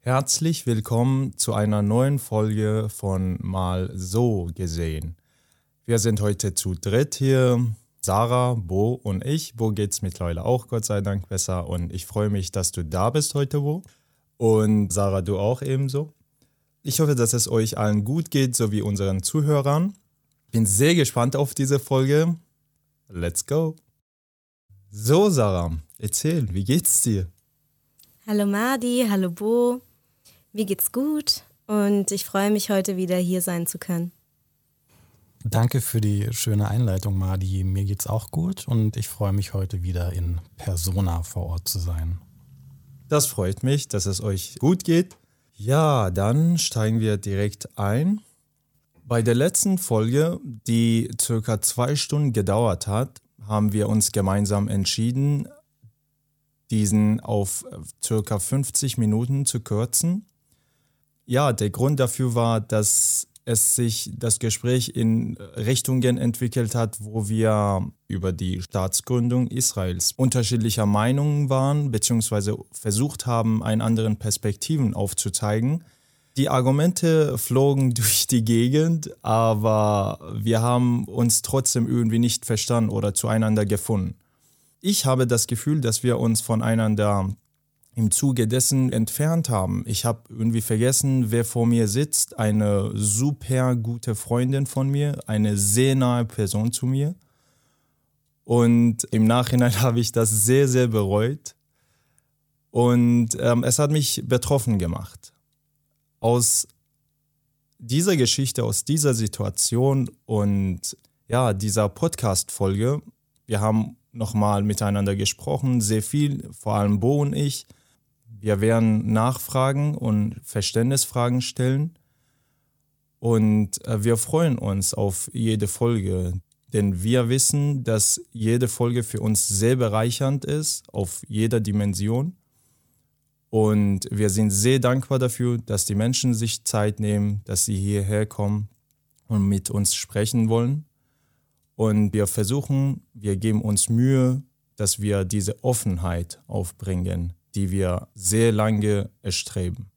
Herzlich willkommen zu einer neuen Folge von Mal so gesehen. Wir sind heute zu dritt hier. Sarah, Bo und ich. Bo geht's mittlerweile auch, Gott sei Dank, besser. Und ich freue mich, dass du da bist heute, Bo. Und Sarah, du auch ebenso. Ich hoffe, dass es euch allen gut geht, sowie unseren Zuhörern. Bin sehr gespannt auf diese Folge. Let's go. So, Sarah, erzähl, wie geht's dir? Hallo Madi, hallo Bo. Mir geht's gut und ich freue mich heute wieder hier sein zu können. Danke für die schöne Einleitung, Madi. Mir geht's auch gut und ich freue mich heute wieder in Persona vor Ort zu sein. Das freut mich, dass es euch gut geht. Ja, dann steigen wir direkt ein. Bei der letzten Folge, die circa zwei Stunden gedauert hat, haben wir uns gemeinsam entschieden, diesen auf circa 50 Minuten zu kürzen. Ja, der Grund dafür war, dass es sich das Gespräch in Richtungen entwickelt hat, wo wir über die Staatsgründung Israels unterschiedlicher Meinungen waren, beziehungsweise versucht haben, einen anderen Perspektiven aufzuzeigen. Die Argumente flogen durch die Gegend, aber wir haben uns trotzdem irgendwie nicht verstanden oder zueinander gefunden. Ich habe das Gefühl, dass wir uns voneinander im Zuge dessen entfernt haben. Ich habe irgendwie vergessen, wer vor mir sitzt. Eine super gute Freundin von mir, eine sehr nahe Person zu mir. Und im Nachhinein habe ich das sehr, sehr bereut. Und ähm, es hat mich betroffen gemacht. Aus dieser Geschichte, aus dieser Situation und ja, dieser Podcast-Folge, wir haben nochmal miteinander gesprochen, sehr viel, vor allem Bo und ich. Wir werden Nachfragen und Verständnisfragen stellen. Und äh, wir freuen uns auf jede Folge, denn wir wissen, dass jede Folge für uns sehr bereichernd ist, auf jeder Dimension. Und wir sind sehr dankbar dafür, dass die Menschen sich Zeit nehmen, dass sie hierher kommen und mit uns sprechen wollen. Und wir versuchen, wir geben uns Mühe, dass wir diese Offenheit aufbringen, die wir sehr lange erstreben.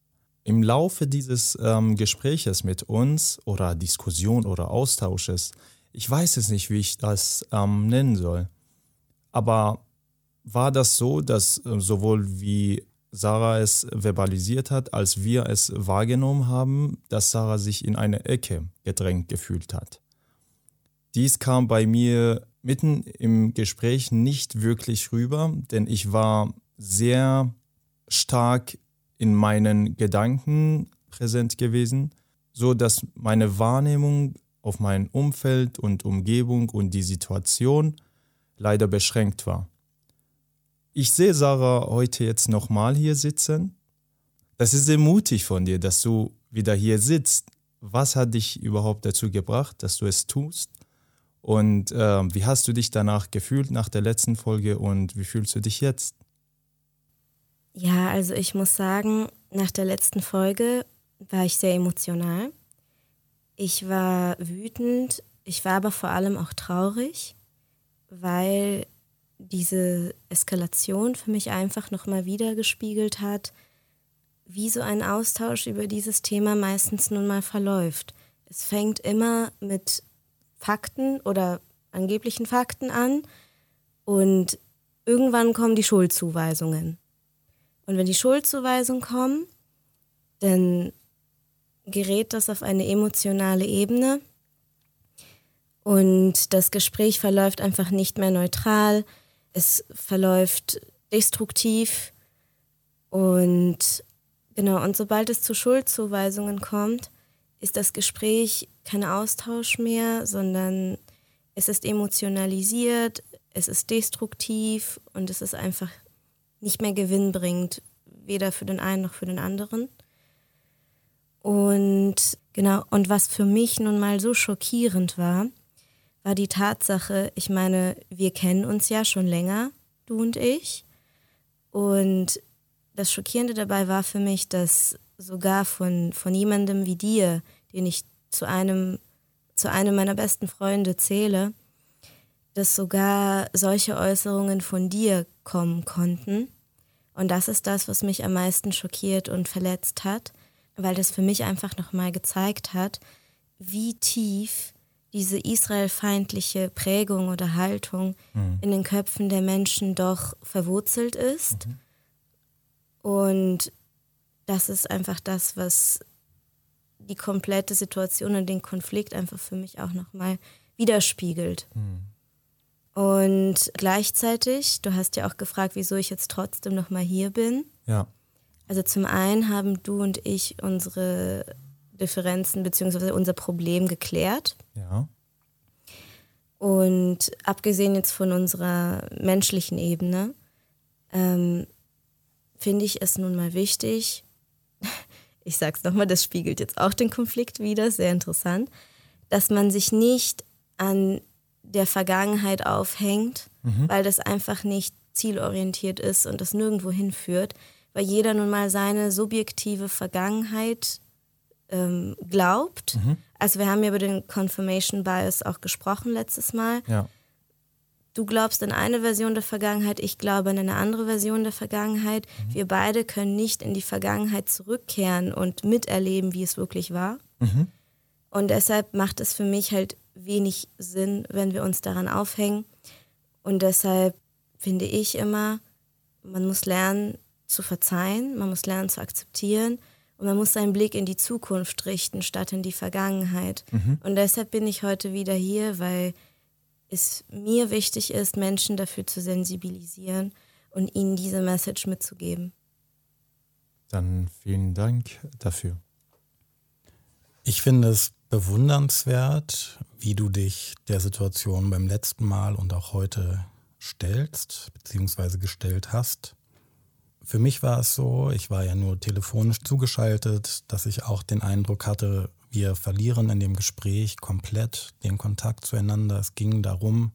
Im Laufe dieses ähm, Gespräches mit uns oder Diskussion oder Austausches, ich weiß es nicht, wie ich das ähm, nennen soll, aber war das so, dass äh, sowohl wie Sarah es verbalisiert hat, als wir es wahrgenommen haben, dass Sarah sich in eine Ecke gedrängt gefühlt hat. Dies kam bei mir mitten im Gespräch nicht wirklich rüber, denn ich war sehr stark in meinen Gedanken präsent gewesen, so dass meine Wahrnehmung auf mein Umfeld und Umgebung und die Situation leider beschränkt war. Ich sehe Sarah heute jetzt nochmal hier sitzen. Das ist sehr mutig von dir, dass du wieder hier sitzt. Was hat dich überhaupt dazu gebracht, dass du es tust? Und äh, wie hast du dich danach gefühlt nach der letzten Folge und wie fühlst du dich jetzt? Ja, also ich muss sagen, nach der letzten Folge war ich sehr emotional. Ich war wütend, ich war aber vor allem auch traurig, weil diese Eskalation für mich einfach nochmal wieder gespiegelt hat, wie so ein Austausch über dieses Thema meistens nun mal verläuft. Es fängt immer mit Fakten oder angeblichen Fakten an und irgendwann kommen die Schuldzuweisungen. Und wenn die Schuldzuweisungen kommen, dann gerät das auf eine emotionale Ebene. Und das Gespräch verläuft einfach nicht mehr neutral, es verläuft destruktiv. Und genau, und sobald es zu Schuldzuweisungen kommt, ist das Gespräch kein Austausch mehr, sondern es ist emotionalisiert, es ist destruktiv und es ist einfach nicht mehr gewinnbringend, weder für den einen noch für den anderen. Und genau, und was für mich nun mal so schockierend war, war die Tatsache, ich meine, wir kennen uns ja schon länger, du und ich. Und das Schockierende dabei war für mich, dass sogar von, von jemandem wie dir, den ich zu einem, zu einem meiner besten Freunde zähle, dass sogar solche Äußerungen von dir kommen konnten Und das ist das, was mich am meisten schockiert und verletzt hat, weil das für mich einfach nochmal gezeigt hat, wie tief diese israelfeindliche Prägung oder Haltung mhm. in den Köpfen der Menschen doch verwurzelt ist. Mhm. Und das ist einfach das, was die komplette Situation und den Konflikt einfach für mich auch nochmal widerspiegelt. Mhm. Und gleichzeitig, du hast ja auch gefragt, wieso ich jetzt trotzdem nochmal hier bin. Ja. Also zum einen haben du und ich unsere Differenzen bzw. unser Problem geklärt. Ja. Und abgesehen jetzt von unserer menschlichen Ebene, ähm, finde ich es nun mal wichtig, ich sage es nochmal, das spiegelt jetzt auch den Konflikt wieder, sehr interessant, dass man sich nicht an der Vergangenheit aufhängt, mhm. weil das einfach nicht zielorientiert ist und das nirgendwo hinführt, weil jeder nun mal seine subjektive Vergangenheit ähm, glaubt. Mhm. Also wir haben ja über den Confirmation Bias auch gesprochen letztes Mal. Ja. Du glaubst an eine Version der Vergangenheit, ich glaube an eine andere Version der Vergangenheit. Mhm. Wir beide können nicht in die Vergangenheit zurückkehren und miterleben, wie es wirklich war. Mhm. Und deshalb macht es für mich halt wenig Sinn, wenn wir uns daran aufhängen. Und deshalb finde ich immer, man muss lernen zu verzeihen, man muss lernen zu akzeptieren und man muss seinen Blick in die Zukunft richten, statt in die Vergangenheit. Mhm. Und deshalb bin ich heute wieder hier, weil es mir wichtig ist, Menschen dafür zu sensibilisieren und ihnen diese Message mitzugeben. Dann vielen Dank dafür. Ich finde es bewundernswert, wie du dich der Situation beim letzten Mal und auch heute stellst, beziehungsweise gestellt hast. Für mich war es so, ich war ja nur telefonisch zugeschaltet, dass ich auch den Eindruck hatte, wir verlieren in dem Gespräch komplett den Kontakt zueinander. Es ging darum,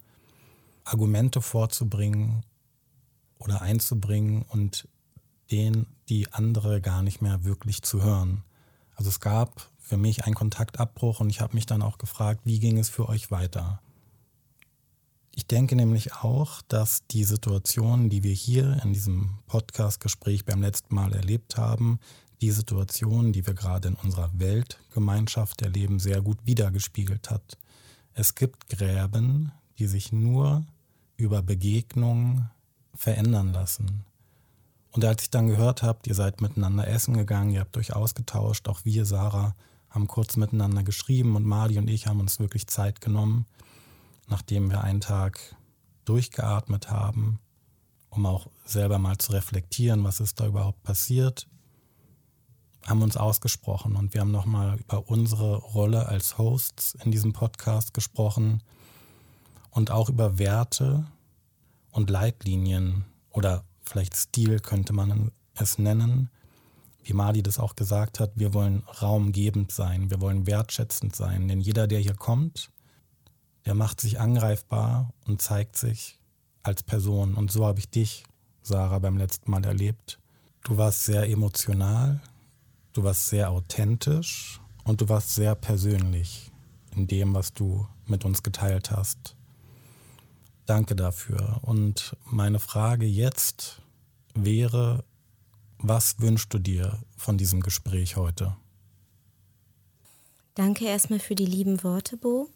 Argumente vorzubringen oder einzubringen und den die andere gar nicht mehr wirklich zu hören. Also es gab für mich ein Kontaktabbruch und ich habe mich dann auch gefragt, wie ging es für euch weiter? Ich denke nämlich auch, dass die Situation, die wir hier in diesem Podcast-Gespräch beim letzten Mal erlebt haben, die Situation, die wir gerade in unserer Weltgemeinschaft erleben, sehr gut wiedergespiegelt hat. Es gibt Gräben, die sich nur über Begegnungen verändern lassen. Und als ich dann gehört habe, ihr seid miteinander essen gegangen, ihr habt euch ausgetauscht, auch wir, Sarah, haben kurz miteinander geschrieben und Mali und ich haben uns wirklich Zeit genommen, nachdem wir einen Tag durchgeatmet haben, um auch selber mal zu reflektieren, was ist da überhaupt passiert, haben uns ausgesprochen und wir haben nochmal über unsere Rolle als Hosts in diesem Podcast gesprochen und auch über Werte und Leitlinien oder vielleicht Stil könnte man es nennen, wie Mali das auch gesagt hat, wir wollen raumgebend sein, wir wollen wertschätzend sein. Denn jeder, der hier kommt, der macht sich angreifbar und zeigt sich als Person. Und so habe ich dich, Sarah, beim letzten Mal erlebt. Du warst sehr emotional, du warst sehr authentisch und du warst sehr persönlich in dem, was du mit uns geteilt hast. Danke dafür. Und meine Frage jetzt wäre, was wünschst du dir von diesem Gespräch heute? Danke erstmal für die lieben Worte, Bo.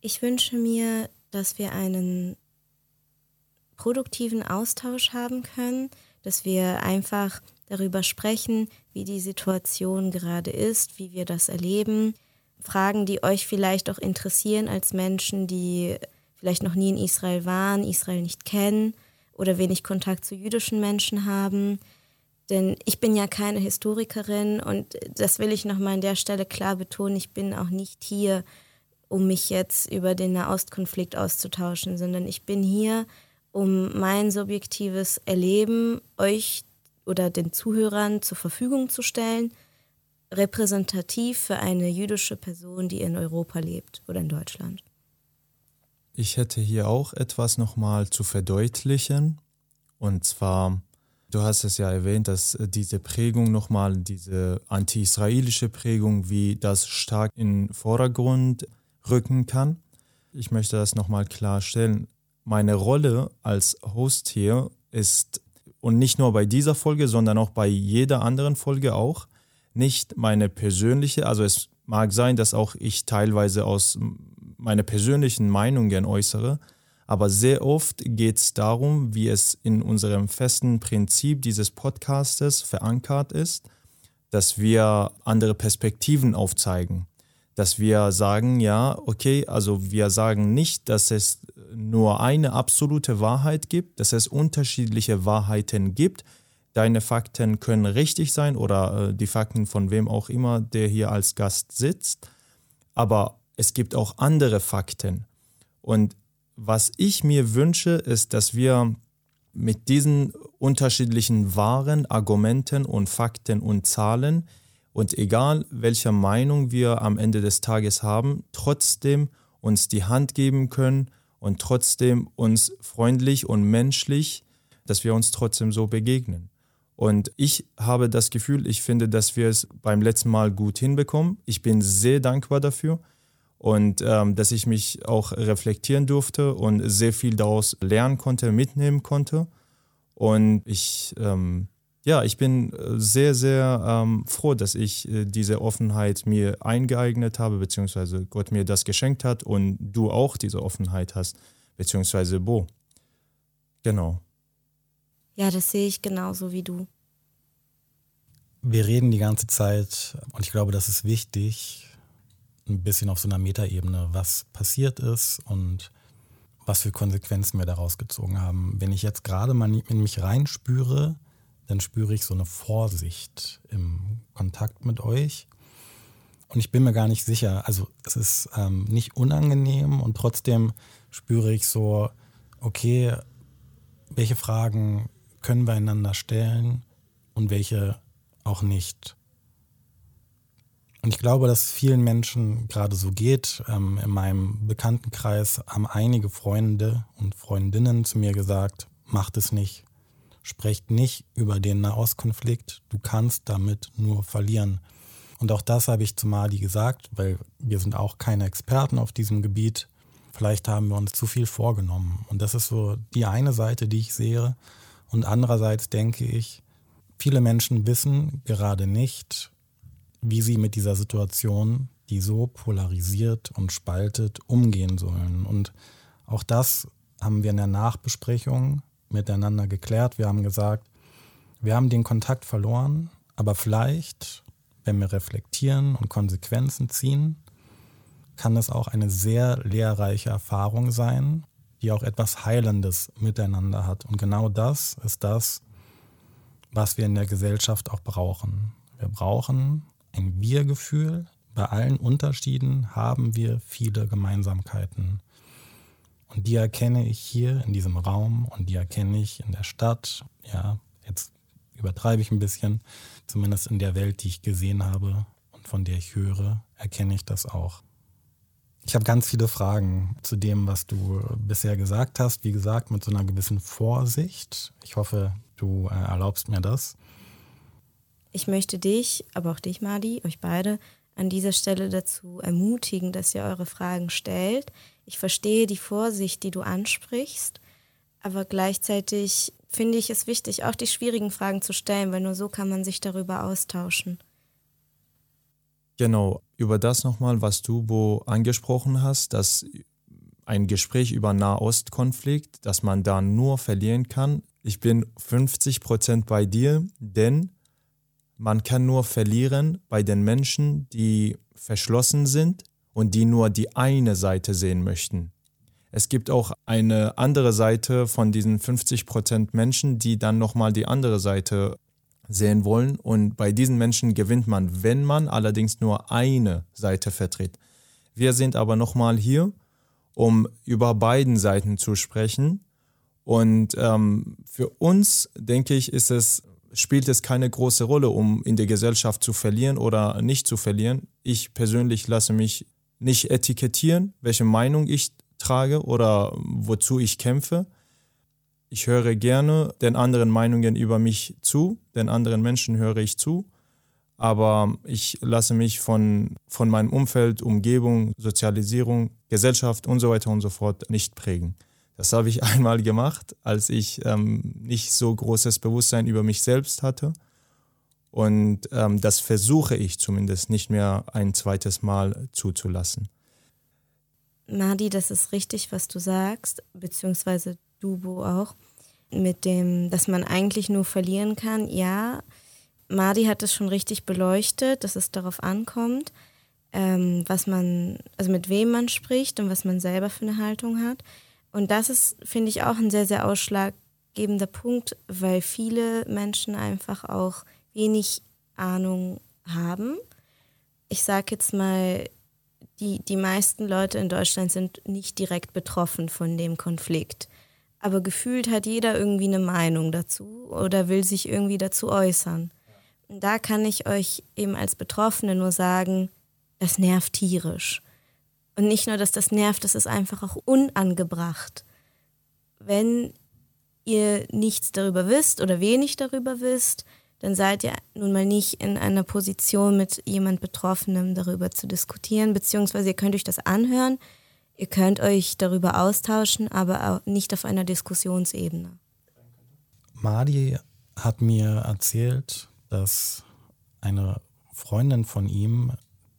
Ich wünsche mir, dass wir einen produktiven Austausch haben können, dass wir einfach darüber sprechen, wie die Situation gerade ist, wie wir das erleben. Fragen, die euch vielleicht auch interessieren als Menschen, die vielleicht noch nie in Israel waren, Israel nicht kennen oder wenig Kontakt zu jüdischen Menschen haben. Denn ich bin ja keine Historikerin und das will ich nochmal an der Stelle klar betonen. Ich bin auch nicht hier, um mich jetzt über den Nahostkonflikt auszutauschen, sondern ich bin hier, um mein subjektives Erleben euch oder den Zuhörern zur Verfügung zu stellen, repräsentativ für eine jüdische Person, die in Europa lebt oder in Deutschland. Ich hätte hier auch etwas nochmal zu verdeutlichen. Und zwar Du hast es ja erwähnt, dass äh, diese Prägung nochmal, diese anti-israelische Prägung, wie das stark in den Vordergrund rücken kann. Ich möchte das nochmal klarstellen. Meine Rolle als Host hier ist und nicht nur bei dieser Folge, sondern auch bei jeder anderen Folge auch, nicht meine persönliche, also es mag sein, dass auch ich teilweise aus meine persönlichen Meinungen äußere, aber sehr oft geht es darum, wie es in unserem festen Prinzip dieses Podcastes verankert ist, dass wir andere Perspektiven aufzeigen dass wir sagen, ja, okay, also wir sagen nicht, dass es nur eine absolute Wahrheit gibt, dass es unterschiedliche Wahrheiten gibt. Deine Fakten können richtig sein oder äh, die Fakten von wem auch immer, der hier als Gast sitzt. Aber es gibt auch andere Fakten. Und was ich mir wünsche, ist, dass wir mit diesen unterschiedlichen wahren Argumenten und Fakten und Zahlen und egal, welche Meinung wir am Ende des Tages haben, trotzdem uns die Hand geben können und trotzdem uns freundlich und menschlich, dass wir uns trotzdem so begegnen. Und ich habe das Gefühl, ich finde, dass wir es beim letzten Mal gut hinbekommen. Ich bin sehr dankbar dafür und ähm, dass ich mich auch reflektieren durfte und sehr viel daraus lernen konnte, mitnehmen konnte. Und ich ähm, ja, ich bin äh, sehr, sehr ähm, froh, dass ich äh, diese Offenheit mir eingeeignet habe, beziehungsweise Gott mir das geschenkt hat und du auch diese Offenheit hast, beziehungsweise Bo. Genau. Ja, das sehe ich genauso wie du. Wir reden die ganze Zeit, und ich glaube, das ist wichtig, ein bisschen auf so einer Metaebene, was passiert ist und was für Konsequenzen wir daraus gezogen haben. Wenn ich jetzt gerade mal in mich reinspüre, dann spüre ich so eine Vorsicht im Kontakt mit euch. Und ich bin mir gar nicht sicher, also es ist ähm, nicht unangenehm und trotzdem spüre ich so, okay, welche Fragen können wir einander stellen und welche auch nicht. Und ich glaube, dass vielen Menschen gerade so geht. Ähm, in meinem Bekanntenkreis haben einige Freunde und Freundinnen zu mir gesagt, macht es nicht, sprecht nicht über den Nahostkonflikt, du kannst damit nur verlieren. Und auch das habe ich zu Mali gesagt, weil wir sind auch keine Experten auf diesem Gebiet. Vielleicht haben wir uns zu viel vorgenommen. Und das ist so die eine Seite, die ich sehe. Und andererseits denke ich, viele Menschen wissen gerade nicht, wie sie mit dieser Situation, die so polarisiert und spaltet, umgehen sollen. Und auch das haben wir in der Nachbesprechung miteinander geklärt. Wir haben gesagt, wir haben den Kontakt verloren, aber vielleicht, wenn wir reflektieren und Konsequenzen ziehen, kann es auch eine sehr lehrreiche Erfahrung sein, die auch etwas Heilendes miteinander hat. Und genau das ist das, was wir in der Gesellschaft auch brauchen. Wir brauchen ein Wir-Gefühl. Bei allen Unterschieden haben wir viele Gemeinsamkeiten. Und die erkenne ich hier in diesem Raum und die erkenne ich in der Stadt. Ja, jetzt übertreibe ich ein bisschen. Zumindest in der Welt, die ich gesehen habe und von der ich höre, erkenne ich das auch. Ich habe ganz viele Fragen zu dem, was du bisher gesagt hast. Wie gesagt, mit so einer gewissen Vorsicht. Ich hoffe, du äh, erlaubst mir das. Ich möchte dich, aber auch dich, Madi, euch beide, an dieser Stelle dazu ermutigen, dass ihr eure Fragen stellt. Ich verstehe die Vorsicht, die du ansprichst, aber gleichzeitig finde ich es wichtig, auch die schwierigen Fragen zu stellen, weil nur so kann man sich darüber austauschen. Genau, über das nochmal, was du, Bo, angesprochen hast, dass ein Gespräch über Nahostkonflikt, dass man da nur verlieren kann. Ich bin 50 Prozent bei dir, denn man kann nur verlieren bei den Menschen, die verschlossen sind, und die nur die eine Seite sehen möchten. Es gibt auch eine andere Seite von diesen 50 Prozent Menschen, die dann nochmal die andere Seite sehen wollen. Und bei diesen Menschen gewinnt man, wenn man allerdings nur eine Seite vertritt. Wir sind aber nochmal hier, um über beiden Seiten zu sprechen. Und ähm, für uns, denke ich, ist es, spielt es keine große Rolle, um in der Gesellschaft zu verlieren oder nicht zu verlieren. Ich persönlich lasse mich nicht etikettieren, welche Meinung ich trage oder wozu ich kämpfe. Ich höre gerne den anderen Meinungen über mich zu, den anderen Menschen höre ich zu, aber ich lasse mich von, von meinem Umfeld, Umgebung, Sozialisierung, Gesellschaft und so weiter und so fort nicht prägen. Das habe ich einmal gemacht, als ich ähm, nicht so großes Bewusstsein über mich selbst hatte. Und ähm, das versuche ich zumindest nicht mehr ein zweites Mal zuzulassen. Madi, das ist richtig, was du sagst, beziehungsweise Dubo auch, mit dem, dass man eigentlich nur verlieren kann. Ja, Madi hat es schon richtig beleuchtet, dass es darauf ankommt, ähm, was man, also mit wem man spricht und was man selber für eine Haltung hat. Und das ist, finde ich, auch ein sehr, sehr ausschlaggebender Punkt, weil viele Menschen einfach auch wenig Ahnung haben. Ich sage jetzt mal, die, die meisten Leute in Deutschland sind nicht direkt betroffen von dem Konflikt. Aber gefühlt hat jeder irgendwie eine Meinung dazu oder will sich irgendwie dazu äußern. Und da kann ich euch eben als Betroffene nur sagen, das nervt tierisch. Und nicht nur, dass das nervt, das ist einfach auch unangebracht. Wenn ihr nichts darüber wisst oder wenig darüber wisst, dann seid ihr nun mal nicht in einer Position, mit jemand Betroffenem darüber zu diskutieren, beziehungsweise ihr könnt euch das anhören, ihr könnt euch darüber austauschen, aber nicht auf einer Diskussionsebene. Madi hat mir erzählt, dass eine Freundin von ihm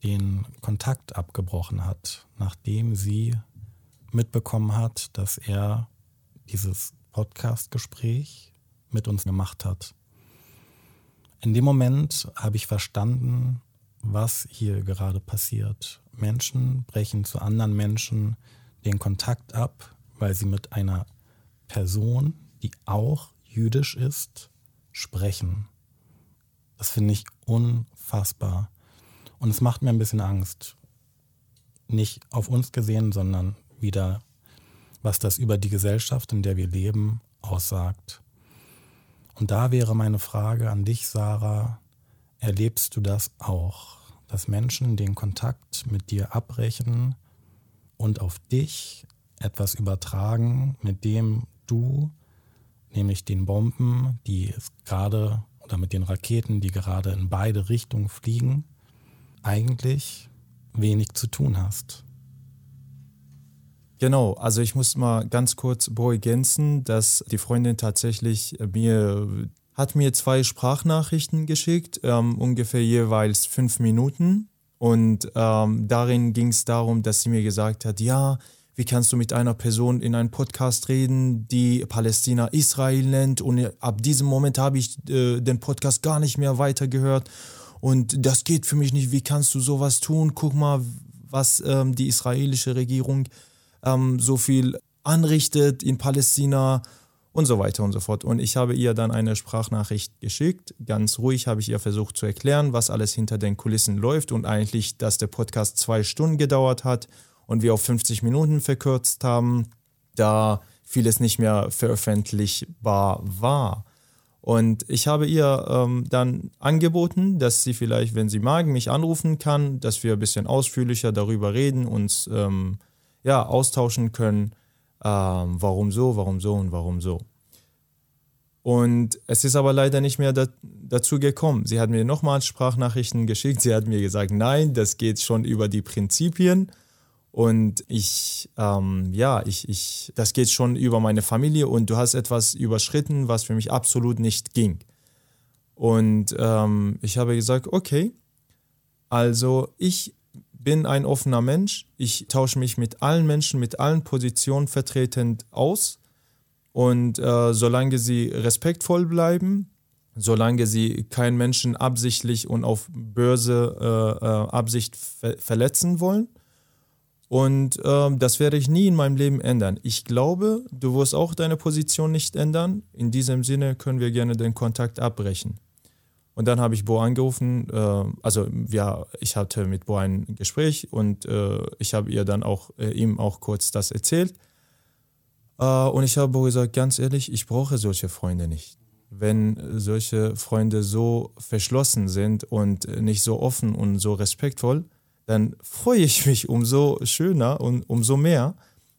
den Kontakt abgebrochen hat, nachdem sie mitbekommen hat, dass er dieses Podcast-Gespräch mit uns gemacht hat. In dem Moment habe ich verstanden, was hier gerade passiert. Menschen brechen zu anderen Menschen den Kontakt ab, weil sie mit einer Person, die auch jüdisch ist, sprechen. Das finde ich unfassbar. Und es macht mir ein bisschen Angst. Nicht auf uns gesehen, sondern wieder, was das über die Gesellschaft, in der wir leben, aussagt. Und da wäre meine Frage an dich, Sarah, erlebst du das auch, dass Menschen den Kontakt mit dir abbrechen und auf dich etwas übertragen, mit dem du, nämlich den Bomben, die gerade, oder mit den Raketen, die gerade in beide Richtungen fliegen, eigentlich wenig zu tun hast? Genau, also ich muss mal ganz kurz ergänzen, dass die Freundin tatsächlich mir hat mir zwei Sprachnachrichten geschickt, ähm, ungefähr jeweils fünf Minuten. Und ähm, darin ging es darum, dass sie mir gesagt hat, ja, wie kannst du mit einer Person in einem Podcast reden, die Palästina Israel nennt? Und ab diesem Moment habe ich äh, den Podcast gar nicht mehr weitergehört. Und das geht für mich nicht. Wie kannst du sowas tun? Guck mal, was ähm, die israelische Regierung ähm, so viel anrichtet in Palästina und so weiter und so fort. Und ich habe ihr dann eine Sprachnachricht geschickt. Ganz ruhig habe ich ihr versucht zu erklären, was alles hinter den Kulissen läuft und eigentlich, dass der Podcast zwei Stunden gedauert hat und wir auf 50 Minuten verkürzt haben, da vieles nicht mehr veröffentlichbar war. Und ich habe ihr ähm, dann angeboten, dass sie vielleicht, wenn sie mag, mich anrufen kann, dass wir ein bisschen ausführlicher darüber reden, uns ähm, ja, austauschen können, ähm, warum so, warum so und warum so. Und es ist aber leider nicht mehr da, dazu gekommen. Sie hat mir nochmals Sprachnachrichten geschickt. Sie hat mir gesagt, nein, das geht schon über die Prinzipien. Und ich, ähm, ja, ich, ich, das geht schon über meine Familie und du hast etwas überschritten, was für mich absolut nicht ging. Und ähm, ich habe gesagt, okay, also ich bin ein offener Mensch. Ich tausche mich mit allen Menschen, mit allen Positionen vertretend aus. Und äh, solange sie respektvoll bleiben, solange sie keinen Menschen absichtlich und auf böse äh, äh, Absicht ver verletzen wollen. Und äh, das werde ich nie in meinem Leben ändern. Ich glaube, du wirst auch deine Position nicht ändern. In diesem Sinne können wir gerne den Kontakt abbrechen. Und dann habe ich Bo angerufen, äh, also ja, ich hatte mit Bo ein Gespräch und äh, ich habe ihr dann auch äh, ihm auch kurz das erzählt. Äh, und ich habe Bo gesagt, ganz ehrlich, ich brauche solche Freunde nicht. Wenn solche Freunde so verschlossen sind und nicht so offen und so respektvoll, dann freue ich mich umso schöner und umso mehr,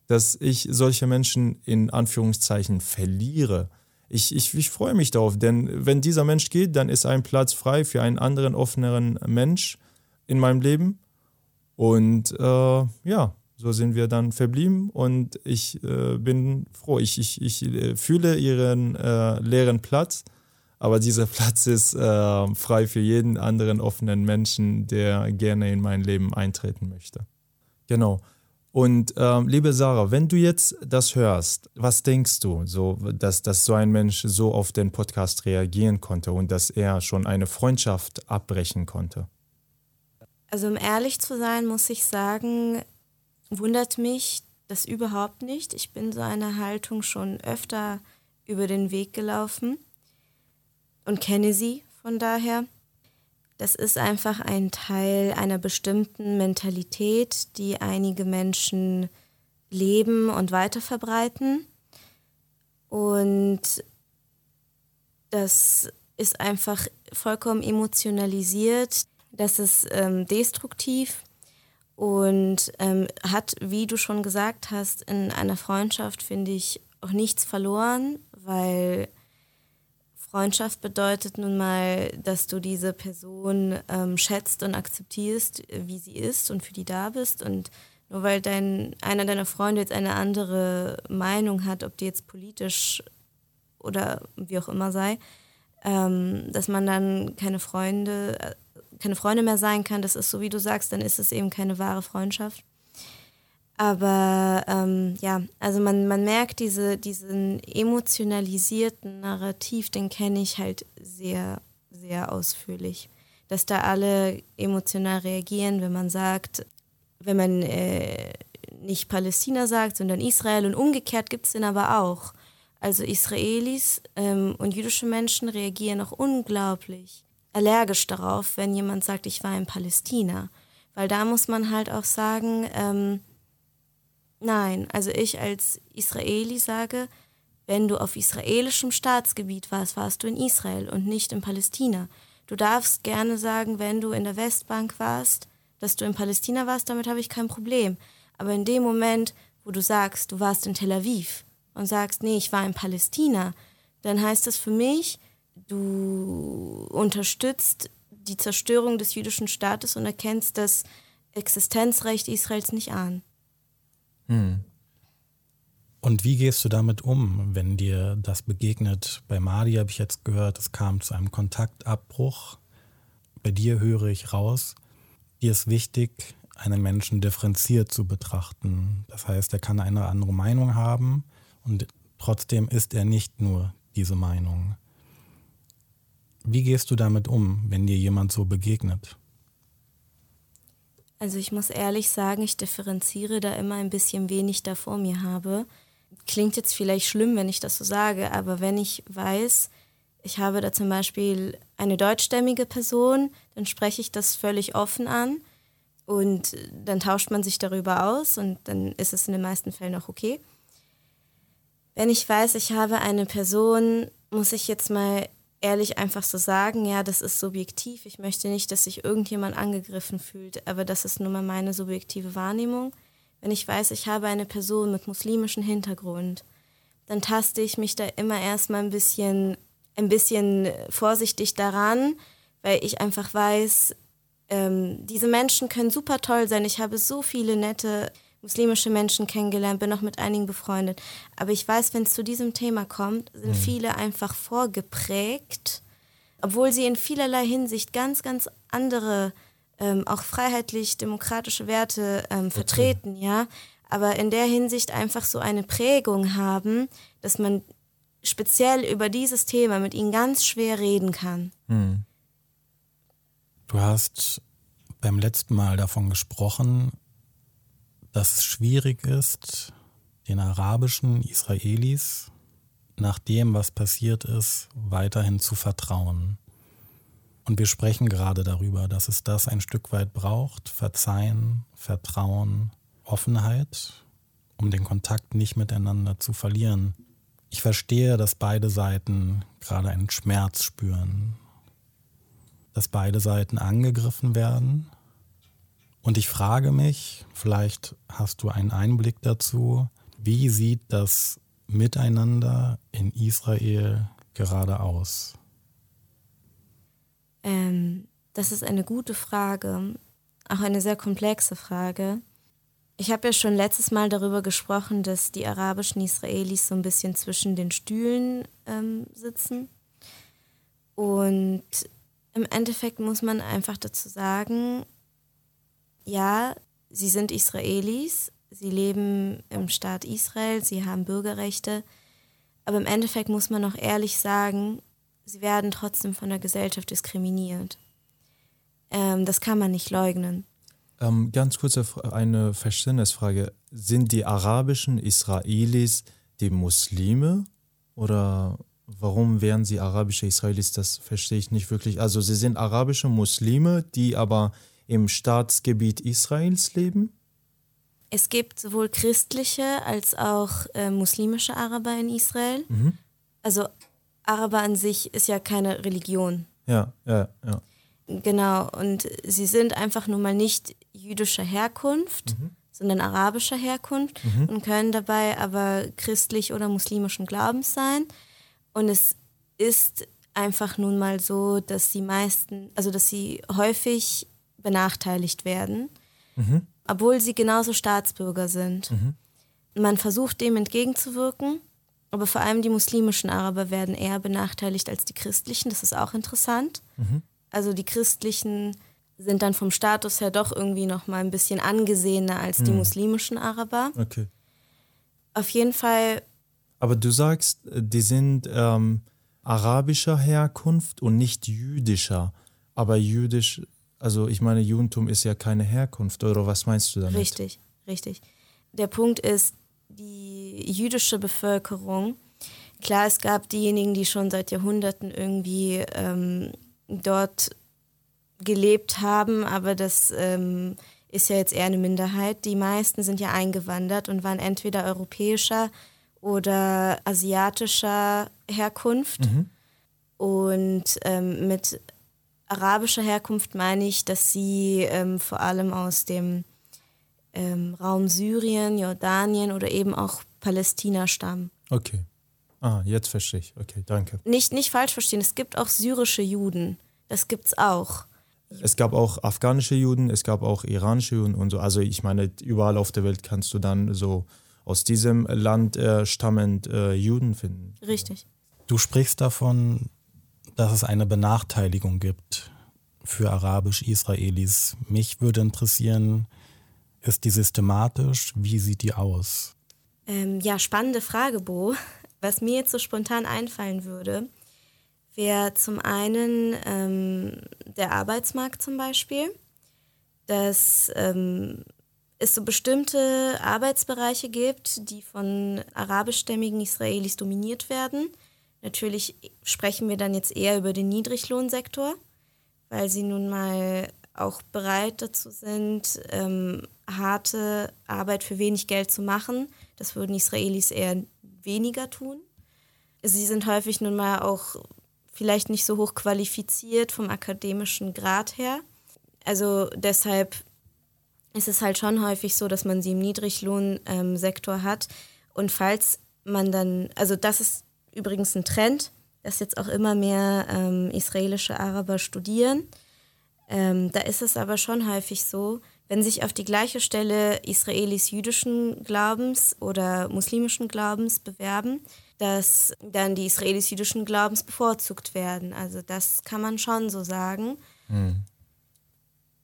dass ich solche Menschen in Anführungszeichen verliere ich, ich, ich freue mich darauf, denn wenn dieser Mensch geht, dann ist ein Platz frei für einen anderen, offeneren Mensch in meinem Leben. Und äh, ja, so sind wir dann verblieben und ich äh, bin froh. Ich, ich, ich äh, fühle ihren äh, leeren Platz, aber dieser Platz ist äh, frei für jeden anderen offenen Menschen, der gerne in mein Leben eintreten möchte. Genau. Und ähm, liebe Sarah, wenn du jetzt das hörst, was denkst du, so, dass, dass so ein Mensch so auf den Podcast reagieren konnte und dass er schon eine Freundschaft abbrechen konnte? Also um ehrlich zu sein, muss ich sagen, wundert mich das überhaupt nicht. Ich bin so eine Haltung schon öfter über den Weg gelaufen und kenne sie von daher. Das ist einfach ein Teil einer bestimmten Mentalität, die einige Menschen leben und weiterverbreiten. Und das ist einfach vollkommen emotionalisiert, das ist ähm, destruktiv und ähm, hat, wie du schon gesagt hast, in einer Freundschaft, finde ich, auch nichts verloren, weil Freundschaft bedeutet nun mal, dass du diese Person ähm, schätzt und akzeptierst, wie sie ist und für die da bist. Und nur weil dein, einer deiner Freunde jetzt eine andere Meinung hat, ob die jetzt politisch oder wie auch immer sei, ähm, dass man dann keine Freunde, keine Freunde mehr sein kann, das ist so wie du sagst, dann ist es eben keine wahre Freundschaft. Aber ähm, ja, also man, man merkt diese, diesen emotionalisierten Narrativ, den kenne ich halt sehr, sehr ausführlich. Dass da alle emotional reagieren, wenn man sagt, wenn man äh, nicht Palästina sagt, sondern Israel und umgekehrt gibt es den aber auch. Also Israelis ähm, und jüdische Menschen reagieren auch unglaublich allergisch darauf, wenn jemand sagt, ich war in Palästina. Weil da muss man halt auch sagen, ähm, Nein, also ich als Israeli sage, wenn du auf israelischem Staatsgebiet warst, warst du in Israel und nicht in Palästina. Du darfst gerne sagen, wenn du in der Westbank warst, dass du in Palästina warst, damit habe ich kein Problem. Aber in dem Moment, wo du sagst, du warst in Tel Aviv und sagst, nee, ich war in Palästina, dann heißt das für mich, du unterstützt die Zerstörung des jüdischen Staates und erkennst das Existenzrecht Israels nicht an. Hm. Und wie gehst du damit um, wenn dir das begegnet? Bei Madi habe ich jetzt gehört, es kam zu einem Kontaktabbruch. Bei dir höre ich raus, dir ist wichtig, einen Menschen differenziert zu betrachten. Das heißt, er kann eine andere Meinung haben und trotzdem ist er nicht nur diese Meinung. Wie gehst du damit um, wenn dir jemand so begegnet? Also ich muss ehrlich sagen, ich differenziere da immer ein bisschen wenig da vor mir habe. Klingt jetzt vielleicht schlimm, wenn ich das so sage, aber wenn ich weiß, ich habe da zum Beispiel eine deutschstämmige Person, dann spreche ich das völlig offen an und dann tauscht man sich darüber aus und dann ist es in den meisten Fällen auch okay. Wenn ich weiß, ich habe eine Person, muss ich jetzt mal ehrlich einfach so sagen, ja, das ist subjektiv. Ich möchte nicht, dass sich irgendjemand angegriffen fühlt, aber das ist nun mal meine subjektive Wahrnehmung. Wenn ich weiß, ich habe eine Person mit muslimischem Hintergrund, dann taste ich mich da immer erstmal ein bisschen, ein bisschen vorsichtig daran, weil ich einfach weiß, ähm, diese Menschen können super toll sein. Ich habe so viele nette muslimische Menschen kennengelernt, bin auch mit einigen befreundet. Aber ich weiß, wenn es zu diesem Thema kommt, sind mhm. viele einfach vorgeprägt, obwohl sie in vielerlei Hinsicht ganz, ganz andere, ähm, auch freiheitlich-demokratische Werte ähm, vertreten, okay. ja. Aber in der Hinsicht einfach so eine Prägung haben, dass man speziell über dieses Thema mit ihnen ganz schwer reden kann. Mhm. Du hast beim letzten Mal davon gesprochen, dass es schwierig ist, den arabischen Israelis nach dem, was passiert ist, weiterhin zu vertrauen. Und wir sprechen gerade darüber, dass es das ein Stück weit braucht, Verzeihen, Vertrauen, Offenheit, um den Kontakt nicht miteinander zu verlieren. Ich verstehe, dass beide Seiten gerade einen Schmerz spüren, dass beide Seiten angegriffen werden und ich frage mich, vielleicht hast du einen Einblick dazu, wie sieht das Miteinander in Israel gerade aus? Ähm, das ist eine gute Frage, auch eine sehr komplexe Frage. Ich habe ja schon letztes Mal darüber gesprochen, dass die arabischen Israelis so ein bisschen zwischen den Stühlen ähm, sitzen. Und im Endeffekt muss man einfach dazu sagen, ja, sie sind Israelis, sie leben im Staat Israel, sie haben Bürgerrechte, aber im Endeffekt muss man auch ehrlich sagen, sie werden trotzdem von der Gesellschaft diskriminiert. Ähm, das kann man nicht leugnen. Ähm, ganz kurz eine Verständnisfrage. Sind die arabischen Israelis die Muslime oder warum wären sie arabische Israelis? Das verstehe ich nicht wirklich. Also sie sind arabische Muslime, die aber im Staatsgebiet Israels leben? Es gibt sowohl christliche als auch äh, muslimische Araber in Israel. Mhm. Also Araber an sich ist ja keine Religion. Ja, ja, ja. Genau, und sie sind einfach nun mal nicht jüdischer Herkunft, mhm. sondern arabischer Herkunft mhm. und können dabei aber christlich oder muslimischen Glaubens sein. Und es ist einfach nun mal so, dass die meisten, also dass sie häufig benachteiligt werden. Mhm obwohl sie genauso Staatsbürger sind. Mhm. Man versucht dem entgegenzuwirken, aber vor allem die muslimischen Araber werden eher benachteiligt als die christlichen. Das ist auch interessant. Mhm. Also die christlichen sind dann vom Status her doch irgendwie noch mal ein bisschen angesehener als mhm. die muslimischen Araber. Okay. Auf jeden Fall. Aber du sagst, die sind ähm, arabischer Herkunft und nicht jüdischer. Aber jüdisch also ich meine, Judentum ist ja keine Herkunft, oder was meinst du damit? Richtig, richtig. Der Punkt ist, die jüdische Bevölkerung, klar, es gab diejenigen, die schon seit Jahrhunderten irgendwie ähm, dort gelebt haben, aber das ähm, ist ja jetzt eher eine Minderheit. Die meisten sind ja eingewandert und waren entweder europäischer oder asiatischer Herkunft. Mhm. Und ähm, mit arabischer Herkunft meine ich, dass sie ähm, vor allem aus dem ähm, Raum Syrien, Jordanien oder eben auch Palästina stammen. Okay. Ah, jetzt verstehe ich. Okay, danke. Nicht, nicht falsch verstehen, es gibt auch syrische Juden. Das gibt's auch. Es gab auch afghanische Juden, es gab auch iranische Juden und so. Also ich meine, überall auf der Welt kannst du dann so aus diesem Land äh, stammend äh, Juden finden. Richtig. Du sprichst davon, dass es eine Benachteiligung gibt für arabisch-Israelis. Mich würde interessieren, ist die systematisch? Wie sieht die aus? Ähm, ja, spannende Frage, Bo. Was mir jetzt so spontan einfallen würde, wäre zum einen ähm, der Arbeitsmarkt zum Beispiel, dass ähm, es so bestimmte Arbeitsbereiche gibt, die von arabischstämmigen Israelis dominiert werden Natürlich sprechen wir dann jetzt eher über den Niedriglohnsektor, weil sie nun mal auch bereit dazu sind, ähm, harte Arbeit für wenig Geld zu machen. Das würden Israelis eher weniger tun. Sie sind häufig nun mal auch vielleicht nicht so hoch qualifiziert vom akademischen Grad her. Also deshalb ist es halt schon häufig so, dass man sie im Niedriglohnsektor hat. Und falls man dann, also das ist übrigens ein Trend, dass jetzt auch immer mehr ähm, israelische Araber studieren. Ähm, da ist es aber schon häufig so, wenn sich auf die gleiche Stelle Israelis jüdischen Glaubens oder muslimischen Glaubens bewerben, dass dann die Israelis jüdischen Glaubens bevorzugt werden. Also das kann man schon so sagen. Mhm.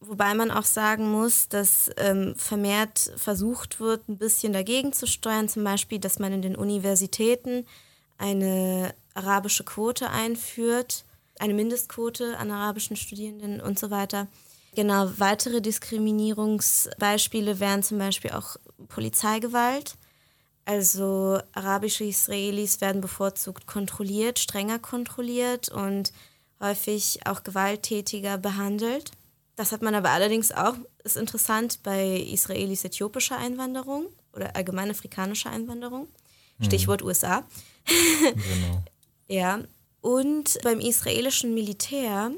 Wobei man auch sagen muss, dass ähm, vermehrt versucht wird, ein bisschen dagegen zu steuern, zum Beispiel, dass man in den Universitäten eine arabische Quote einführt, eine Mindestquote an arabischen Studierenden und so weiter. Genau, weitere Diskriminierungsbeispiele wären zum Beispiel auch Polizeigewalt. Also arabische Israelis werden bevorzugt kontrolliert, strenger kontrolliert und häufig auch gewalttätiger behandelt. Das hat man aber allerdings auch, ist interessant, bei Israelis äthiopischer Einwanderung oder allgemein afrikanischer Einwanderung. Stichwort mhm. USA. Genau. ja. Und beim israelischen Militär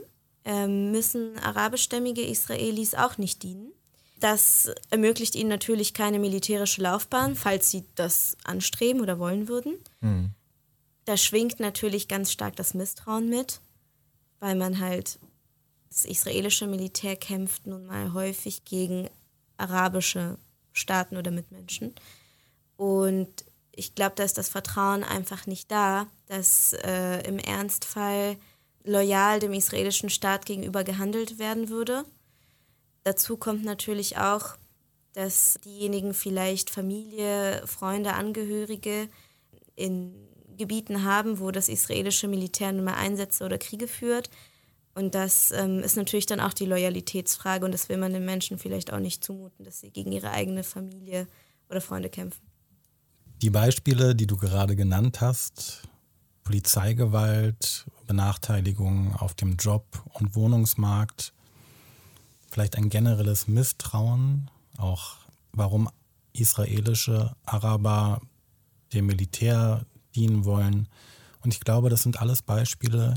ähm, müssen arabischstämmige Israelis auch nicht dienen. Das ermöglicht ihnen natürlich keine militärische Laufbahn, falls sie das anstreben oder wollen würden. Mhm. Da schwingt natürlich ganz stark das Misstrauen mit, weil man halt, das israelische Militär kämpft nun mal häufig gegen arabische Staaten oder Mitmenschen. Und ich glaube, da ist das Vertrauen einfach nicht da, dass äh, im Ernstfall loyal dem israelischen Staat gegenüber gehandelt werden würde. Dazu kommt natürlich auch, dass diejenigen vielleicht Familie, Freunde, Angehörige in Gebieten haben, wo das israelische Militär nun mal Einsätze oder Kriege führt. Und das ähm, ist natürlich dann auch die Loyalitätsfrage und das will man den Menschen vielleicht auch nicht zumuten, dass sie gegen ihre eigene Familie oder Freunde kämpfen. Die Beispiele, die du gerade genannt hast, Polizeigewalt, Benachteiligung auf dem Job- und Wohnungsmarkt, vielleicht ein generelles Misstrauen, auch warum israelische Araber dem Militär dienen wollen. Und ich glaube, das sind alles Beispiele,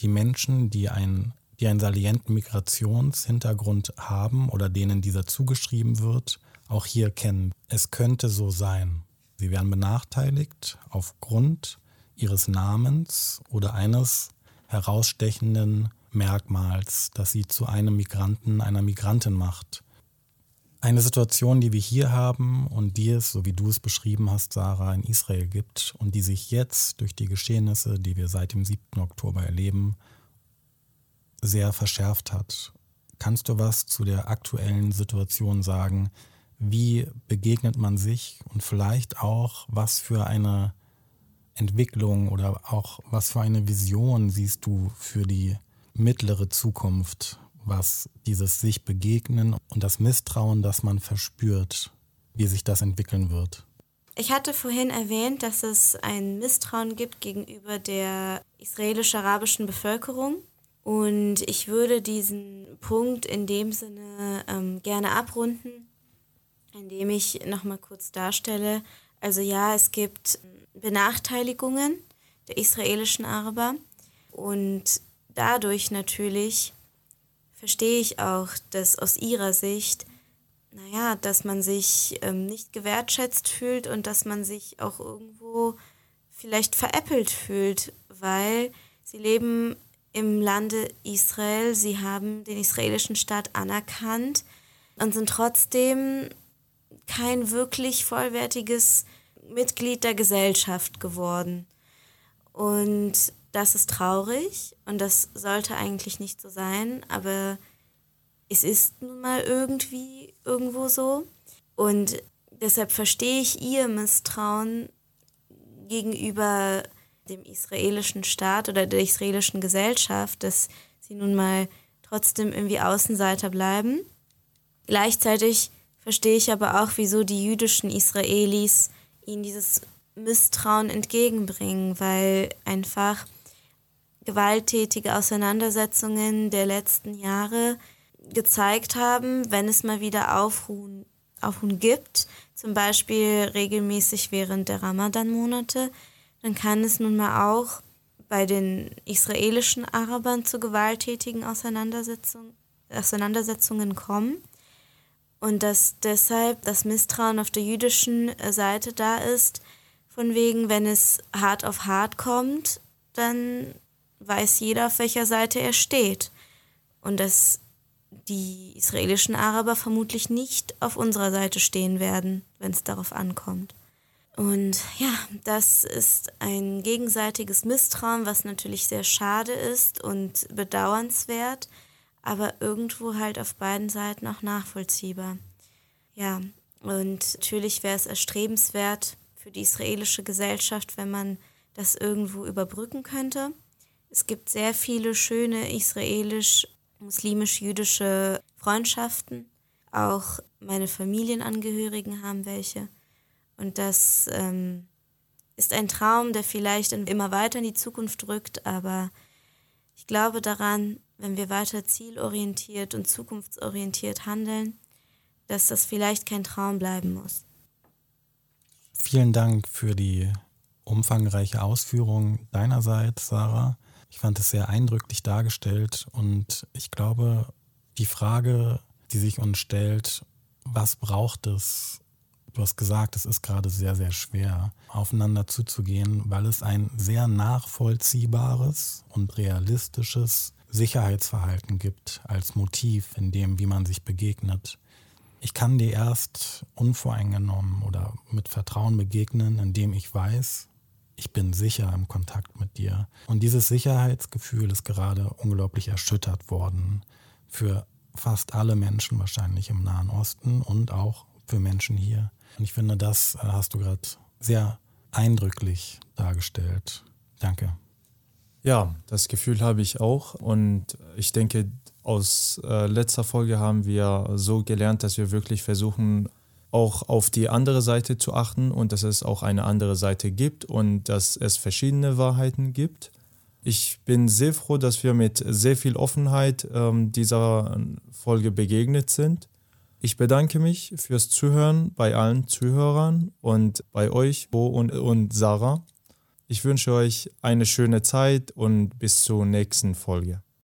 die Menschen, die, ein, die einen salienten Migrationshintergrund haben oder denen dieser zugeschrieben wird, auch hier kennen. Es könnte so sein. Sie werden benachteiligt aufgrund ihres Namens oder eines herausstechenden Merkmals, das sie zu einem Migranten, einer Migrantin macht. Eine Situation, die wir hier haben und die es, so wie du es beschrieben hast, Sarah, in Israel gibt und die sich jetzt durch die Geschehnisse, die wir seit dem 7. Oktober erleben, sehr verschärft hat. Kannst du was zu der aktuellen Situation sagen? Wie begegnet man sich und vielleicht auch, was für eine Entwicklung oder auch was für eine Vision siehst du für die mittlere Zukunft, was dieses sich begegnen und das Misstrauen, das man verspürt, wie sich das entwickeln wird? Ich hatte vorhin erwähnt, dass es ein Misstrauen gibt gegenüber der israelisch-arabischen Bevölkerung. Und ich würde diesen Punkt in dem Sinne ähm, gerne abrunden indem ich nochmal kurz darstelle, also ja, es gibt Benachteiligungen der israelischen Araber und dadurch natürlich verstehe ich auch, dass aus ihrer Sicht, naja, dass man sich ähm, nicht gewertschätzt fühlt und dass man sich auch irgendwo vielleicht veräppelt fühlt, weil sie leben im Lande Israel, sie haben den israelischen Staat anerkannt und sind trotzdem kein wirklich vollwertiges Mitglied der Gesellschaft geworden. Und das ist traurig und das sollte eigentlich nicht so sein, aber es ist nun mal irgendwie irgendwo so. Und deshalb verstehe ich ihr Misstrauen gegenüber dem israelischen Staat oder der israelischen Gesellschaft, dass sie nun mal trotzdem irgendwie Außenseiter bleiben. Gleichzeitig verstehe ich aber auch, wieso die jüdischen Israelis ihnen dieses Misstrauen entgegenbringen, weil einfach gewalttätige Auseinandersetzungen der letzten Jahre gezeigt haben, wenn es mal wieder Aufruhen, Aufruhen gibt, zum Beispiel regelmäßig während der Ramadan-Monate, dann kann es nun mal auch bei den israelischen Arabern zu gewalttätigen Auseinandersetzungen, Auseinandersetzungen kommen und dass deshalb das Misstrauen auf der jüdischen äh, Seite da ist, von wegen, wenn es hart auf hart kommt, dann weiß jeder, auf welcher Seite er steht. Und dass die israelischen Araber vermutlich nicht auf unserer Seite stehen werden, wenn es darauf ankommt. Und ja, das ist ein gegenseitiges Misstrauen, was natürlich sehr schade ist und bedauernswert aber irgendwo halt auf beiden Seiten auch nachvollziehbar. Ja, und natürlich wäre es erstrebenswert für die israelische Gesellschaft, wenn man das irgendwo überbrücken könnte. Es gibt sehr viele schöne israelisch-muslimisch-jüdische Freundschaften. Auch meine Familienangehörigen haben welche. Und das ähm, ist ein Traum, der vielleicht immer weiter in die Zukunft rückt, aber ich glaube daran, wenn wir weiter zielorientiert und zukunftsorientiert handeln, dass das vielleicht kein Traum bleiben muss. Vielen Dank für die umfangreiche Ausführung deinerseits, Sarah. Ich fand es sehr eindrücklich dargestellt und ich glaube, die Frage, die sich uns stellt, was braucht es, Du hast gesagt, es ist gerade sehr, sehr schwer, aufeinander zuzugehen, weil es ein sehr nachvollziehbares und realistisches Sicherheitsverhalten gibt als Motiv in dem, wie man sich begegnet. Ich kann dir erst unvoreingenommen oder mit Vertrauen begegnen, indem ich weiß, ich bin sicher im Kontakt mit dir. Und dieses Sicherheitsgefühl ist gerade unglaublich erschüttert worden für fast alle Menschen wahrscheinlich im Nahen Osten und auch für Menschen hier. Und ich finde, das äh, hast du gerade sehr eindrücklich dargestellt. Danke. Ja, das Gefühl habe ich auch. Und ich denke, aus äh, letzter Folge haben wir so gelernt, dass wir wirklich versuchen, auch auf die andere Seite zu achten und dass es auch eine andere Seite gibt und dass es verschiedene Wahrheiten gibt. Ich bin sehr froh, dass wir mit sehr viel Offenheit ähm, dieser Folge begegnet sind. Ich bedanke mich fürs Zuhören bei allen Zuhörern und bei euch, Bo und, und Sarah. Ich wünsche euch eine schöne Zeit und bis zur nächsten Folge.